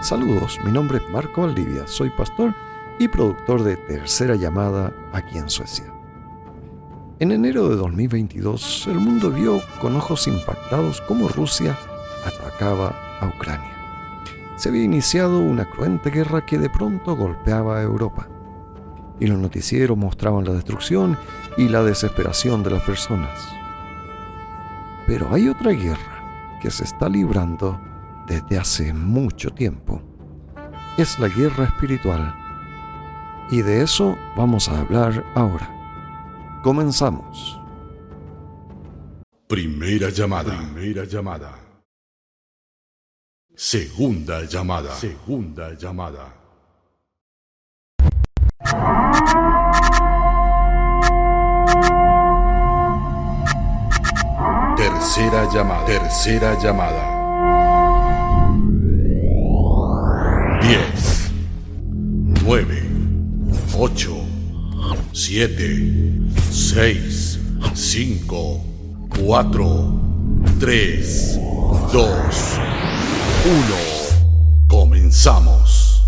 Saludos, mi nombre es Marco Valdivia, soy pastor y productor de Tercera Llamada aquí en Suecia. En enero de 2022, el mundo vio con ojos impactados cómo Rusia atacaba a Ucrania. Se había iniciado una cruenta guerra que de pronto golpeaba a Europa. Y los noticieros mostraban la destrucción y la desesperación de las personas. Pero hay otra guerra que se está librando desde hace mucho tiempo. Es la guerra espiritual. Y de eso vamos a hablar ahora. Comenzamos. Primera llamada. Primera llamada. Segunda llamada. Segunda llamada. Tercera llamada. Tercera llamada. 10, 9, 8, 7, 6, 5, 4, 3, 2, 1. Comenzamos.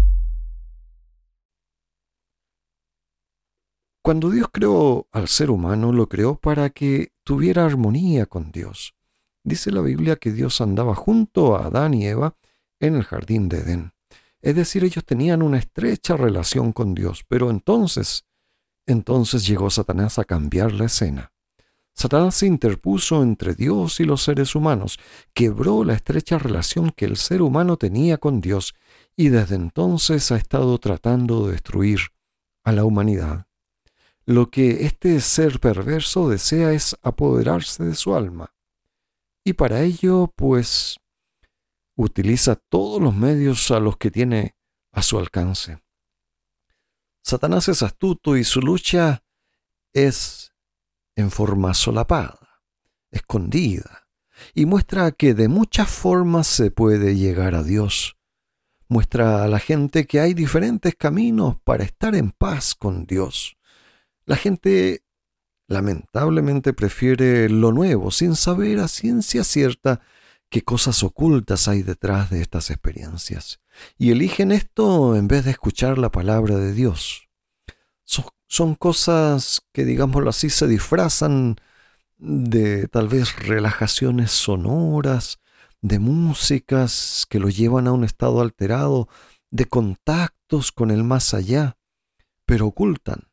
Cuando Dios creó al ser humano, lo creó para que tuviera armonía con Dios. Dice la Biblia que Dios andaba junto a Adán y Eva en el jardín de Edén. Es decir, ellos tenían una estrecha relación con Dios, pero entonces, entonces llegó Satanás a cambiar la escena. Satanás se interpuso entre Dios y los seres humanos, quebró la estrecha relación que el ser humano tenía con Dios y desde entonces ha estado tratando de destruir a la humanidad. Lo que este ser perverso desea es apoderarse de su alma. Y para ello, pues, utiliza todos los medios a los que tiene a su alcance. Satanás es astuto y su lucha es en forma solapada, escondida, y muestra que de muchas formas se puede llegar a Dios. Muestra a la gente que hay diferentes caminos para estar en paz con Dios. La gente lamentablemente prefiere lo nuevo sin saber a ciencia cierta qué cosas ocultas hay detrás de estas experiencias. Y eligen esto en vez de escuchar la palabra de Dios. Son, cosas que, digámoslo así, se disfrazan de tal vez relajaciones sonoras, de músicas que lo llevan a un estado alterado, de contactos con el más allá, pero ocultan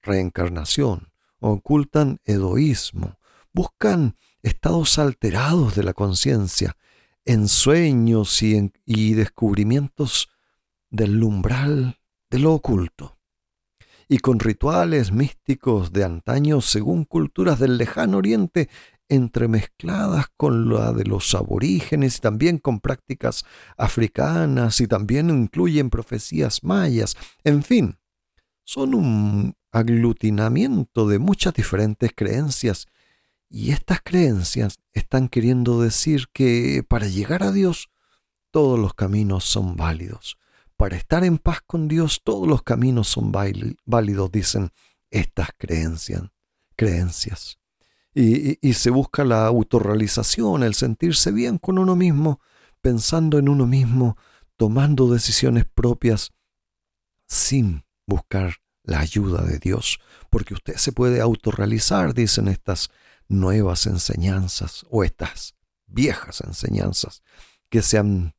reencarnación, ocultan egoísmo, buscan estados alterados de la conciencia, en sueños y, descubrimientos del umbral de lo oculto, y con rituales místicos de antaño según culturas del lejano oriente entremezcladas con la de los aborígenes también con prácticas africanas y también incluyen profecías mayas, en fin, son un aglutinamiento de muchas diferentes creencias y estas creencias están queriendo decir que para llegar a Dios todos los caminos son válidos. Para estar en paz con Dios todos los caminos son válidos, dicen estas creencias. creencias. Y, y se busca la autorrealización, el sentirse bien con uno mismo, pensando en uno mismo, tomando decisiones propias sin buscar la ayuda de Dios, porque usted se puede autorrealizar, dicen estas nuevas enseñanzas o estas viejas enseñanzas que se han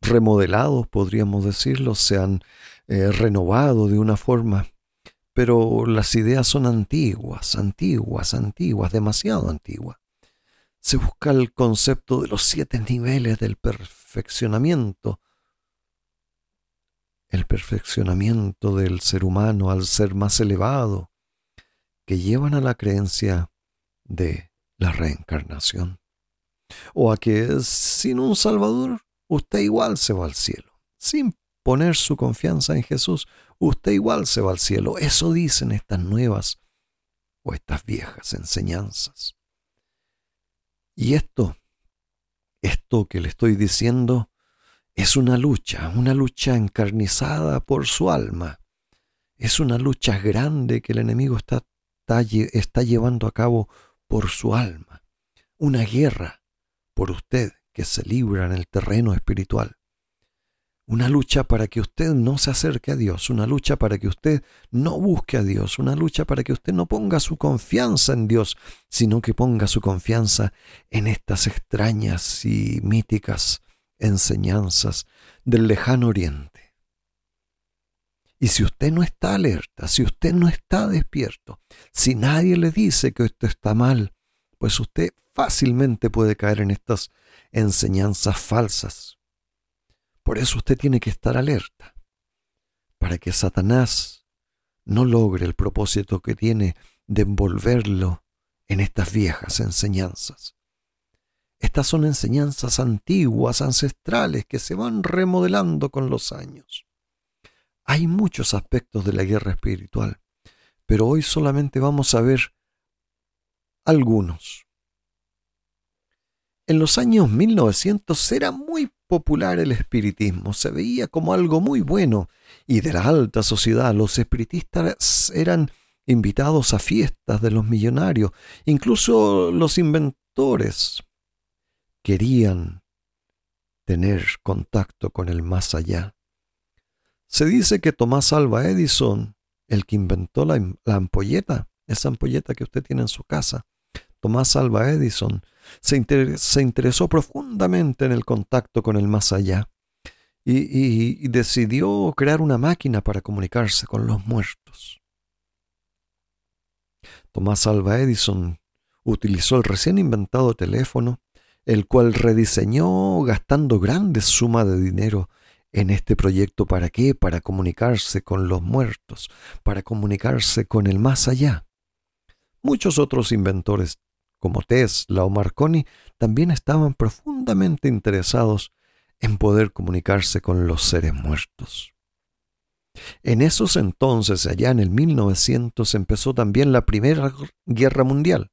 remodelado, podríamos decirlo, se han eh, renovado de una forma, pero las ideas son antiguas, antiguas, antiguas, demasiado antiguas. Se busca el concepto de los siete niveles del perfeccionamiento, el perfeccionamiento del ser humano al ser más elevado, que llevan a la creencia de la reencarnación. O a que sin un Salvador usted igual se va al cielo. Sin poner su confianza en Jesús, usted igual se va al cielo. Eso dicen estas nuevas o estas viejas enseñanzas. Y esto, esto que le estoy diciendo, es una lucha, una lucha encarnizada por su alma. Es una lucha grande que el enemigo está, está llevando a cabo por su alma, una guerra por usted que se libra en el terreno espiritual. una lucha para que usted no se acerque a Dios, una lucha para que usted no busque a Dios, una lucha para que usted no ponga su confianza en Dios, sino que ponga su confianza en estas extrañas y míticas enseñanzas del lejano oriente. Y si usted no está alerta, si usted no está despierto, si nadie le dice que esto está mal, pues usted fácilmente puede caer en estas enseñanzas falsas por eso usted tiene que estar alerta, para que Satanás no logre el propósito que tiene de envolverlo en estas viejas enseñanzas. Estas son enseñanzas antiguas, ancestrales, que se van remodelando con los años. Hay muchos aspectos de la guerra espiritual, pero hoy solamente vamos a ver algunos. En los años 1900 era muy popular el espiritismo, se veía como algo muy bueno, y de la alta sociedad los espiritistas eran invitados a fiestas de los millonarios, incluso los inventores querían tener contacto con el más allá. Se dice que Tomás Alva Edison, el que inventó la, ampolleta, esa ampolleta que usted tiene en su casa, Tomás Alva Edison, se, interesó profundamente en el contacto con el más allá y, decidió crear una máquina para comunicarse con los muertos. Tomás Alva Edison utilizó el recién inventado teléfono, el cual rediseñó gastando grandes sumas de dinero en este proyecto. ¿Para qué? Para comunicarse con los muertos, para comunicarse con el más allá. Muchos otros inventores como Tesla o Marconi, también estaban profundamente interesados en poder comunicarse con los seres muertos. En esos entonces, allá en el 1900, empezó también la Primera Guerra Mundial.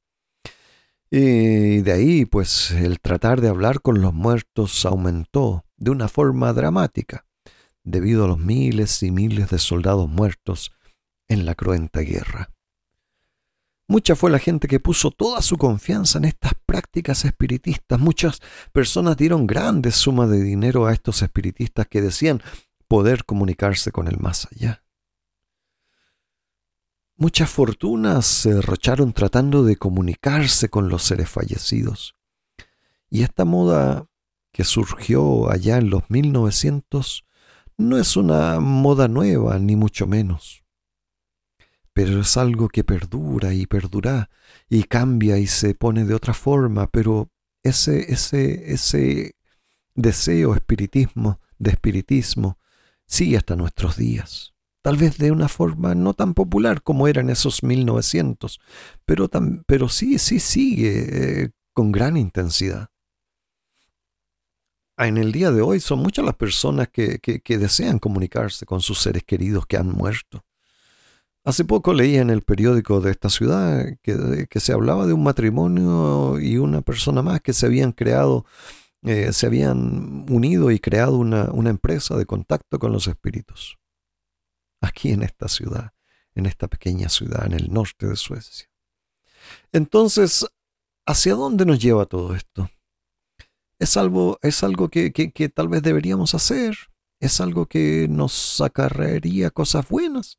Y de ahí, pues, el tratar de hablar con los muertos aumentó de una forma dramática, debido a los miles y miles de soldados muertos en la cruenta guerra. Mucha fue la gente que puso toda su confianza en estas prácticas espiritistas. Muchas personas dieron grandes sumas de dinero a estos espiritistas que decían poder comunicarse con el más allá. Muchas fortunas se derrocharon tratando de comunicarse con los seres fallecidos. Y esta moda que surgió allá en los 1900 no es una moda nueva, ni mucho menos pero es algo que perdura y perdura y cambia y se pone de otra forma, pero ese, ese, ese deseo espiritismo, de espiritismo, sigue hasta nuestros días. Tal vez de una forma no tan popular como era en esos 1900, pero, pero sí, sí sigue eh, con gran intensidad. En el día de hoy son muchas las personas que, desean comunicarse con sus seres queridos que han muerto Hace poco leí en el periódico de esta ciudad que, se hablaba de un matrimonio y una persona más que se habían creado, eh, se habían unido y creado una empresa de contacto con los espíritus. Aquí en esta ciudad, en esta pequeña ciudad en el norte de Suecia. Entonces, ¿hacia dónde nos lleva todo esto? Es algo, es algo que, que tal vez deberíamos hacer. Es algo que nos acarrearía cosas buenas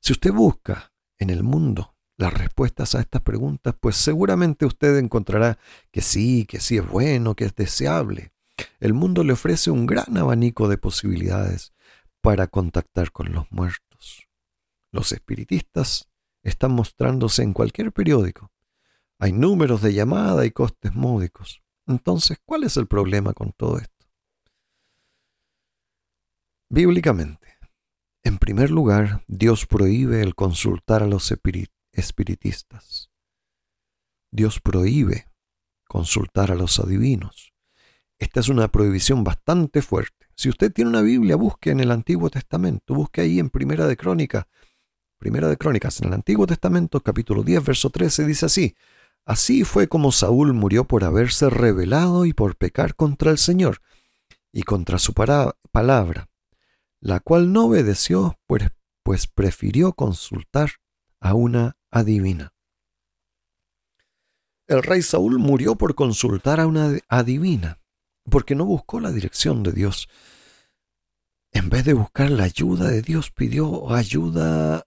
si usted busca en el mundo las respuestas a estas preguntas, pues seguramente usted encontrará que sí, que sí es bueno, que es deseable. El mundo le ofrece un gran abanico de posibilidades para contactar con los muertos. Los espiritistas están mostrándose en cualquier periódico. Hay números de llamada y costes módicos. Entonces, ¿cuál es el problema con todo esto? Bíblicamente, en primer lugar, Dios prohíbe el consultar a los espiritistas. Dios prohíbe consultar a los adivinos. Esta es una prohibición bastante fuerte. Si usted tiene una Biblia, busque en el Antiguo Testamento, busque ahí en Primera de Crónicas, Primera de Crónicas, en el Antiguo Testamento, capítulo 10, verso 13, dice así, Así fue como Saúl murió por haberse rebelado y por pecar contra el Señor y contra su palabra la cual no obedeció, pues, pues prefirió consultar a una adivina. El rey Saúl murió por consultar a una adivina, porque no buscó la dirección de Dios. en vez de buscar la ayuda de Dios, pidió ayuda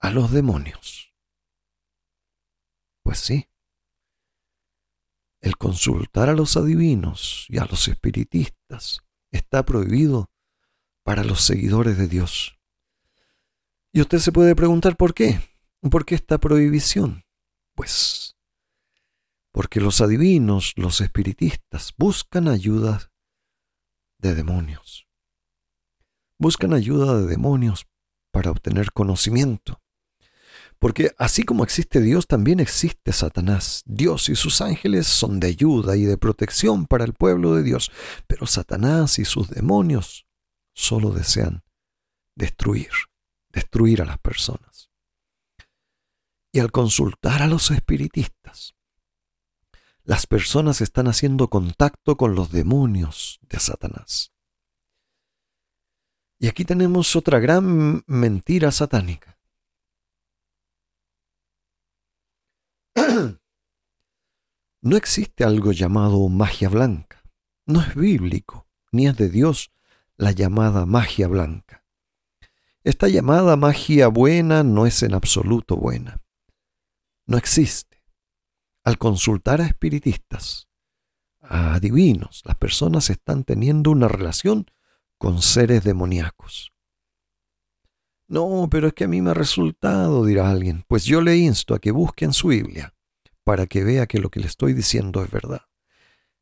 a los demonios. Pues sí, el consultar a los adivinos y a los espiritistas está prohibido para los seguidores de Dios. Y usted se puede preguntar por qué. ¿Por qué esta prohibición? Pues porque los adivinos, los espiritistas, buscan ayuda de demonios. Buscan ayuda de demonios para obtener conocimiento. Porque así como existe Dios, también existe Satanás. Dios y sus ángeles son de ayuda y de protección para el pueblo de Dios, pero Satanás y sus demonios solo desean destruir, destruir a las personas. Y al consultar a los espiritistas, las personas están haciendo contacto con los demonios de Satanás. Y aquí tenemos otra gran mentira satánica. No existe algo llamado magia blanca. No es bíblico, ni es de Dios la llamada magia blanca. Esta llamada magia buena no es en absoluto buena. No existe. Al consultar a espiritistas, a adivinos, las personas están teniendo una relación con seres demoníacos. No, pero es que a mí me ha resultado, dirá alguien. Pues yo le insto a que busque en su Biblia para que vea que lo que le estoy diciendo es verdad.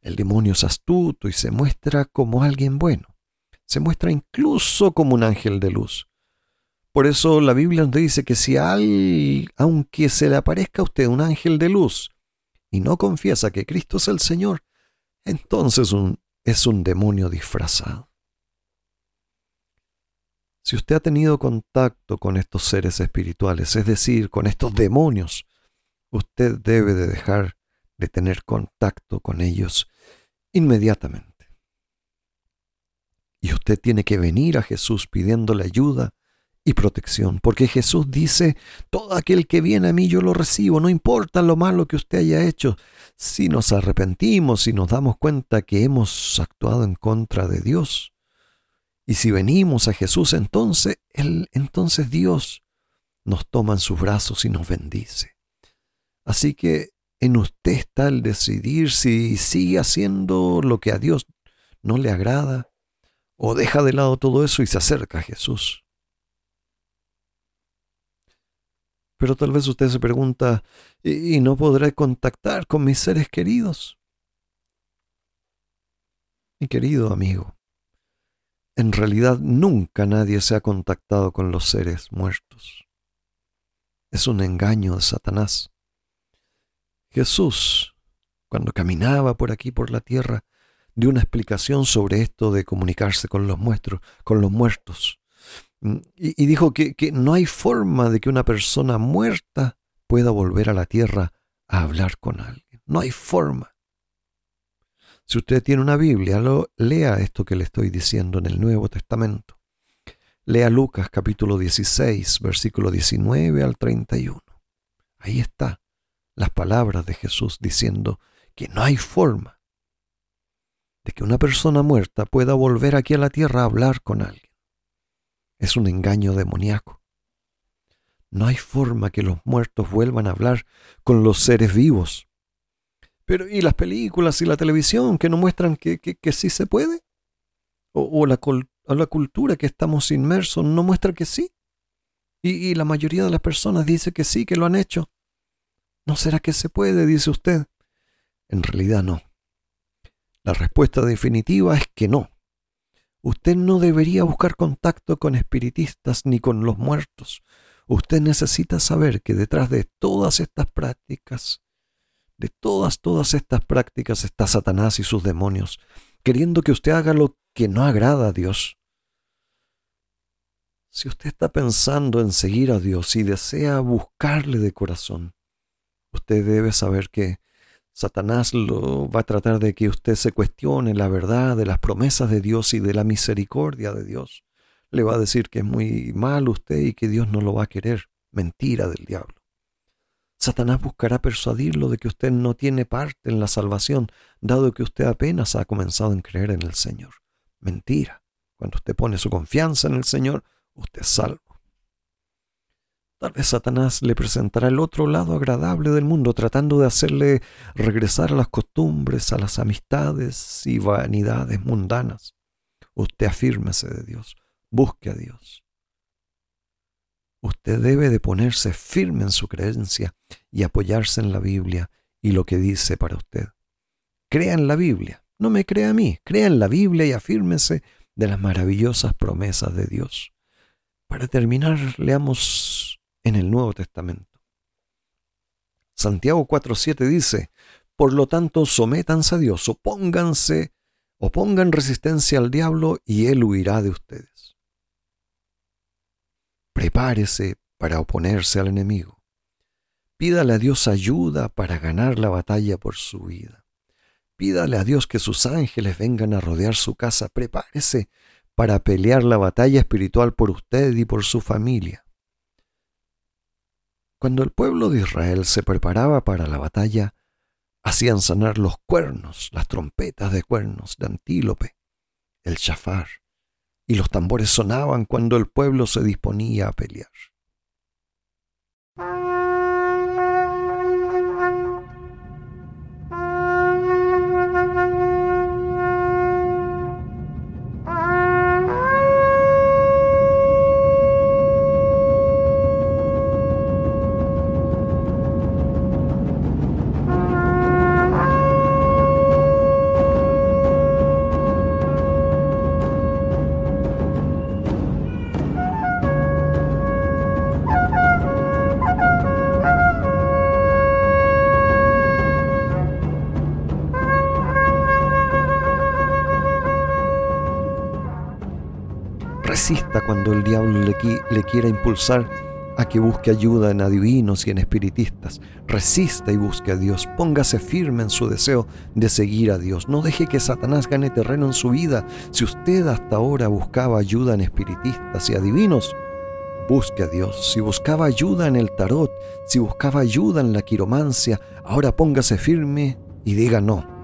El demonio es astuto y se muestra como alguien bueno se muestra incluso como un ángel de luz. Por eso la Biblia nos dice que si al, aunque se le aparezca a usted un ángel de luz y no confiesa que Cristo es el Señor, entonces es un demonio disfrazado. Si usted ha tenido contacto con estos seres espirituales, es decir, con estos demonios, usted debe de dejar de tener contacto con ellos inmediatamente. Y usted tiene que venir a Jesús pidiéndole ayuda y protección, porque Jesús dice, todo aquel que viene a mí yo lo recibo, no importa lo malo que usted haya hecho, si nos arrepentimos, si nos damos cuenta que hemos actuado en contra de Dios. Y si venimos a Jesús, entonces, él, entonces Dios nos toma en sus brazos y nos bendice. Así que en usted está el decidir si sigue haciendo lo que a Dios no le agrada o deja de lado todo eso y se acerca a Jesús. Pero tal vez usted se pregunta, ¿y no podré contactar con mis seres queridos? Mi querido amigo, en realidad nunca nadie se ha contactado con los seres muertos. Es un engaño de Satanás. Jesús, cuando caminaba por aquí por la tierra, dio una explicación sobre esto de comunicarse con los, muertos, con los muertos. Mm, y, dijo que, que no hay forma de que una persona muerta pueda volver a la tierra a hablar con alguien. No hay forma. Si usted tiene una Biblia, lea esto que le estoy diciendo en el Nuevo Testamento. Lea Lucas capítulo 16, versículo 19 al 31. Ahí está las palabras de Jesús diciendo que no hay forma de que una persona muerta pueda volver aquí a la tierra a hablar con alguien. Es un engaño demoníaco. No hay forma que los muertos vuelvan a hablar con los seres vivos. Pero ¿y las películas y la televisión que nos muestran que, que, sí se puede? ¿O, la, la, cultura que estamos inmersos no muestra que sí? Y, y la mayoría de las personas dice que sí, que lo han hecho. ¿No será que se puede? dice usted. En realidad no. La respuesta definitiva es que no. Usted no debería buscar contacto con espiritistas ni con los muertos. Usted necesita saber que detrás de todas estas prácticas, de todas, todas estas prácticas está Satanás y sus demonios, queriendo que usted haga lo que no agrada a Dios. Si usted está pensando en seguir a Dios y desea buscarle de corazón, usted debe saber que Satanás lo va a tratar de que usted se cuestione la verdad de las promesas de Dios y de la misericordia de Dios. Le va a decir que es muy mal usted y que Dios no lo va a querer. Mentira del diablo. Satanás buscará persuadirlo de que usted no tiene parte en la salvación, dado que usted apenas ha comenzado en creer en el Señor. Mentira. Cuando usted pone su confianza en el Señor, usted es salvo. Tal vez Satanás le presentará el otro lado agradable del mundo, tratando de hacerle regresar a las costumbres, a las amistades y vanidades mundanas. Usted afírmese de Dios, busque a Dios. Usted debe de ponerse firme en su creencia y apoyarse en la Biblia y lo que dice para usted. Crea en la Biblia, no me crea a mí, crea en la Biblia y afírmese de las maravillosas promesas de Dios. Para terminar, leamos en el Nuevo Testamento. Santiago 4.7 dice, por lo tanto, sométanse a Dios, opónganse, opongan resistencia al diablo y él huirá de ustedes. Prepárese para oponerse al enemigo. Pídale a Dios ayuda para ganar la batalla por su vida. Pídale a Dios que sus ángeles vengan a rodear su casa. Prepárese para pelear la batalla espiritual por usted y por su familia. Cuando el pueblo de Israel se preparaba para la batalla, hacían sonar los cuernos, las trompetas de cuernos de antílope, el chafar, y los tambores sonaban cuando el pueblo se disponía a pelear. Resista cuando el diablo le, quiera impulsar a que busque ayuda en adivinos y en espiritistas. Resista y busque a Dios. Póngase firme en su deseo de seguir a Dios. No deje que Satanás gane terreno en su vida. Si usted hasta ahora buscaba ayuda en espiritistas y adivinos, busque a Dios. Si buscaba ayuda en el tarot, si buscaba ayuda en la quiromancia, ahora póngase firme y diga no.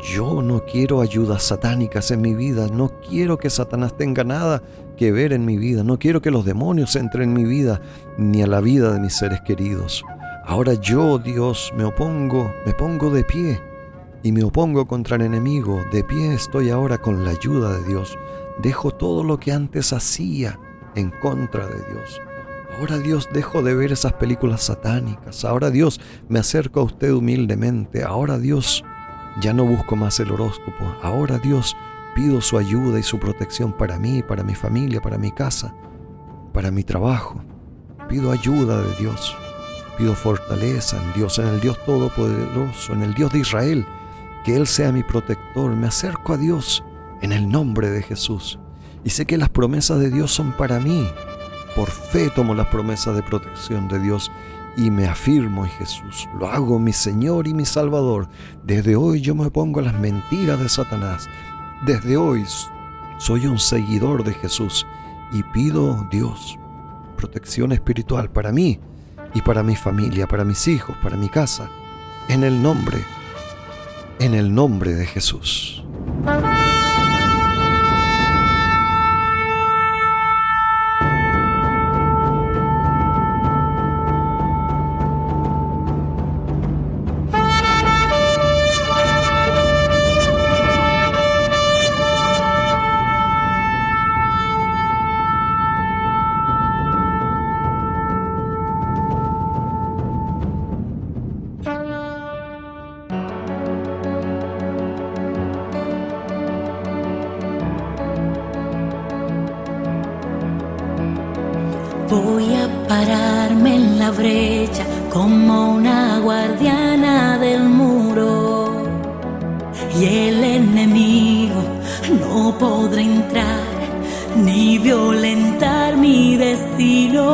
Yo no quiero ayudas satánicas en mi vida, no quiero que Satanás tenga nada que ver en mi vida, no quiero que los demonios entren en mi vida ni a la vida de mis seres queridos. Ahora yo, Dios, me opongo, me pongo de pie y me opongo contra el enemigo. De pie estoy ahora con la ayuda de Dios. Dejo todo lo que antes hacía en contra de Dios. Ahora Dios dejo de ver esas películas satánicas. Ahora Dios me acerco a usted humildemente. Ahora Dios ya no busco más el horóscopo. Ahora Dios pido su ayuda y su protección para mí, para mi familia, para mi casa, para mi trabajo. Pido ayuda de Dios. Pido fortaleza en Dios, en el Dios Todopoderoso, en el Dios de Israel. Que Él sea mi protector. Me acerco a Dios en el nombre de Jesús. Y sé que las promesas de Dios son para mí. Por fe tomo las promesas de protección de Dios y me afirmo en Jesús. Lo hago mi Señor y mi Salvador. Desde hoy yo me pongo a las mentiras de Satanás. Desde hoy soy un seguidor de Jesús y pido Dios protección espiritual para mí y para mi familia, para mis hijos, para mi casa. En el nombre, en el nombre de Jesús. Pararme en la brecha como una guardiana del muro y el enemigo no podrá entrar ni violentar mi destino.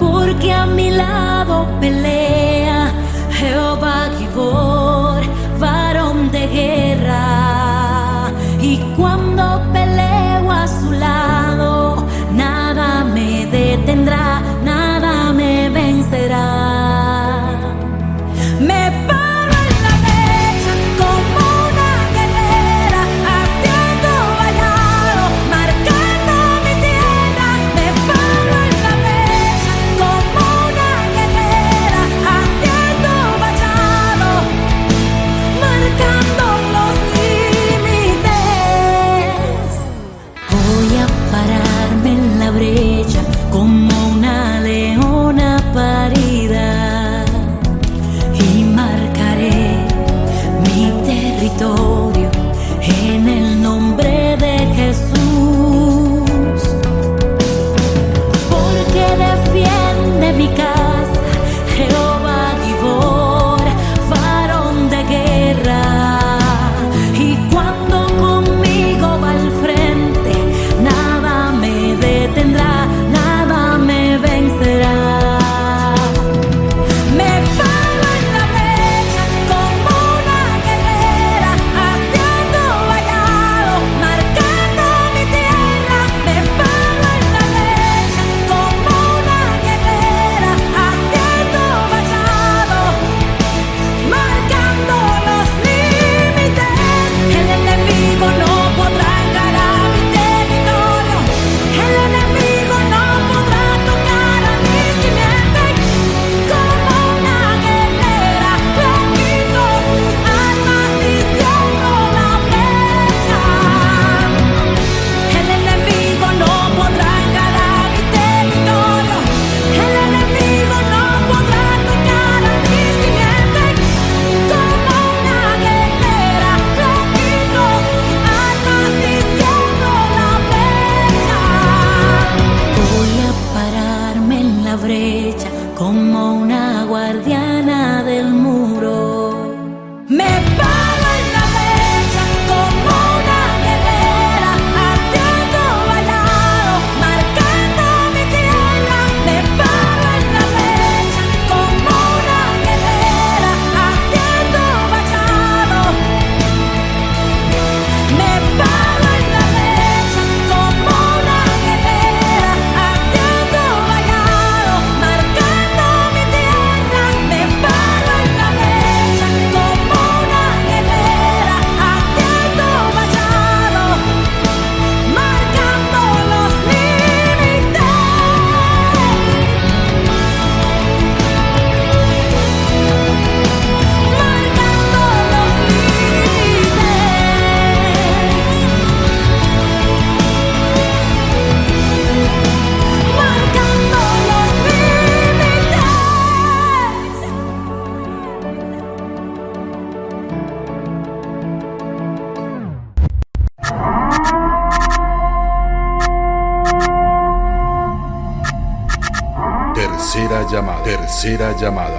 Porque a mi lado pelea Jehová Tercera llamada.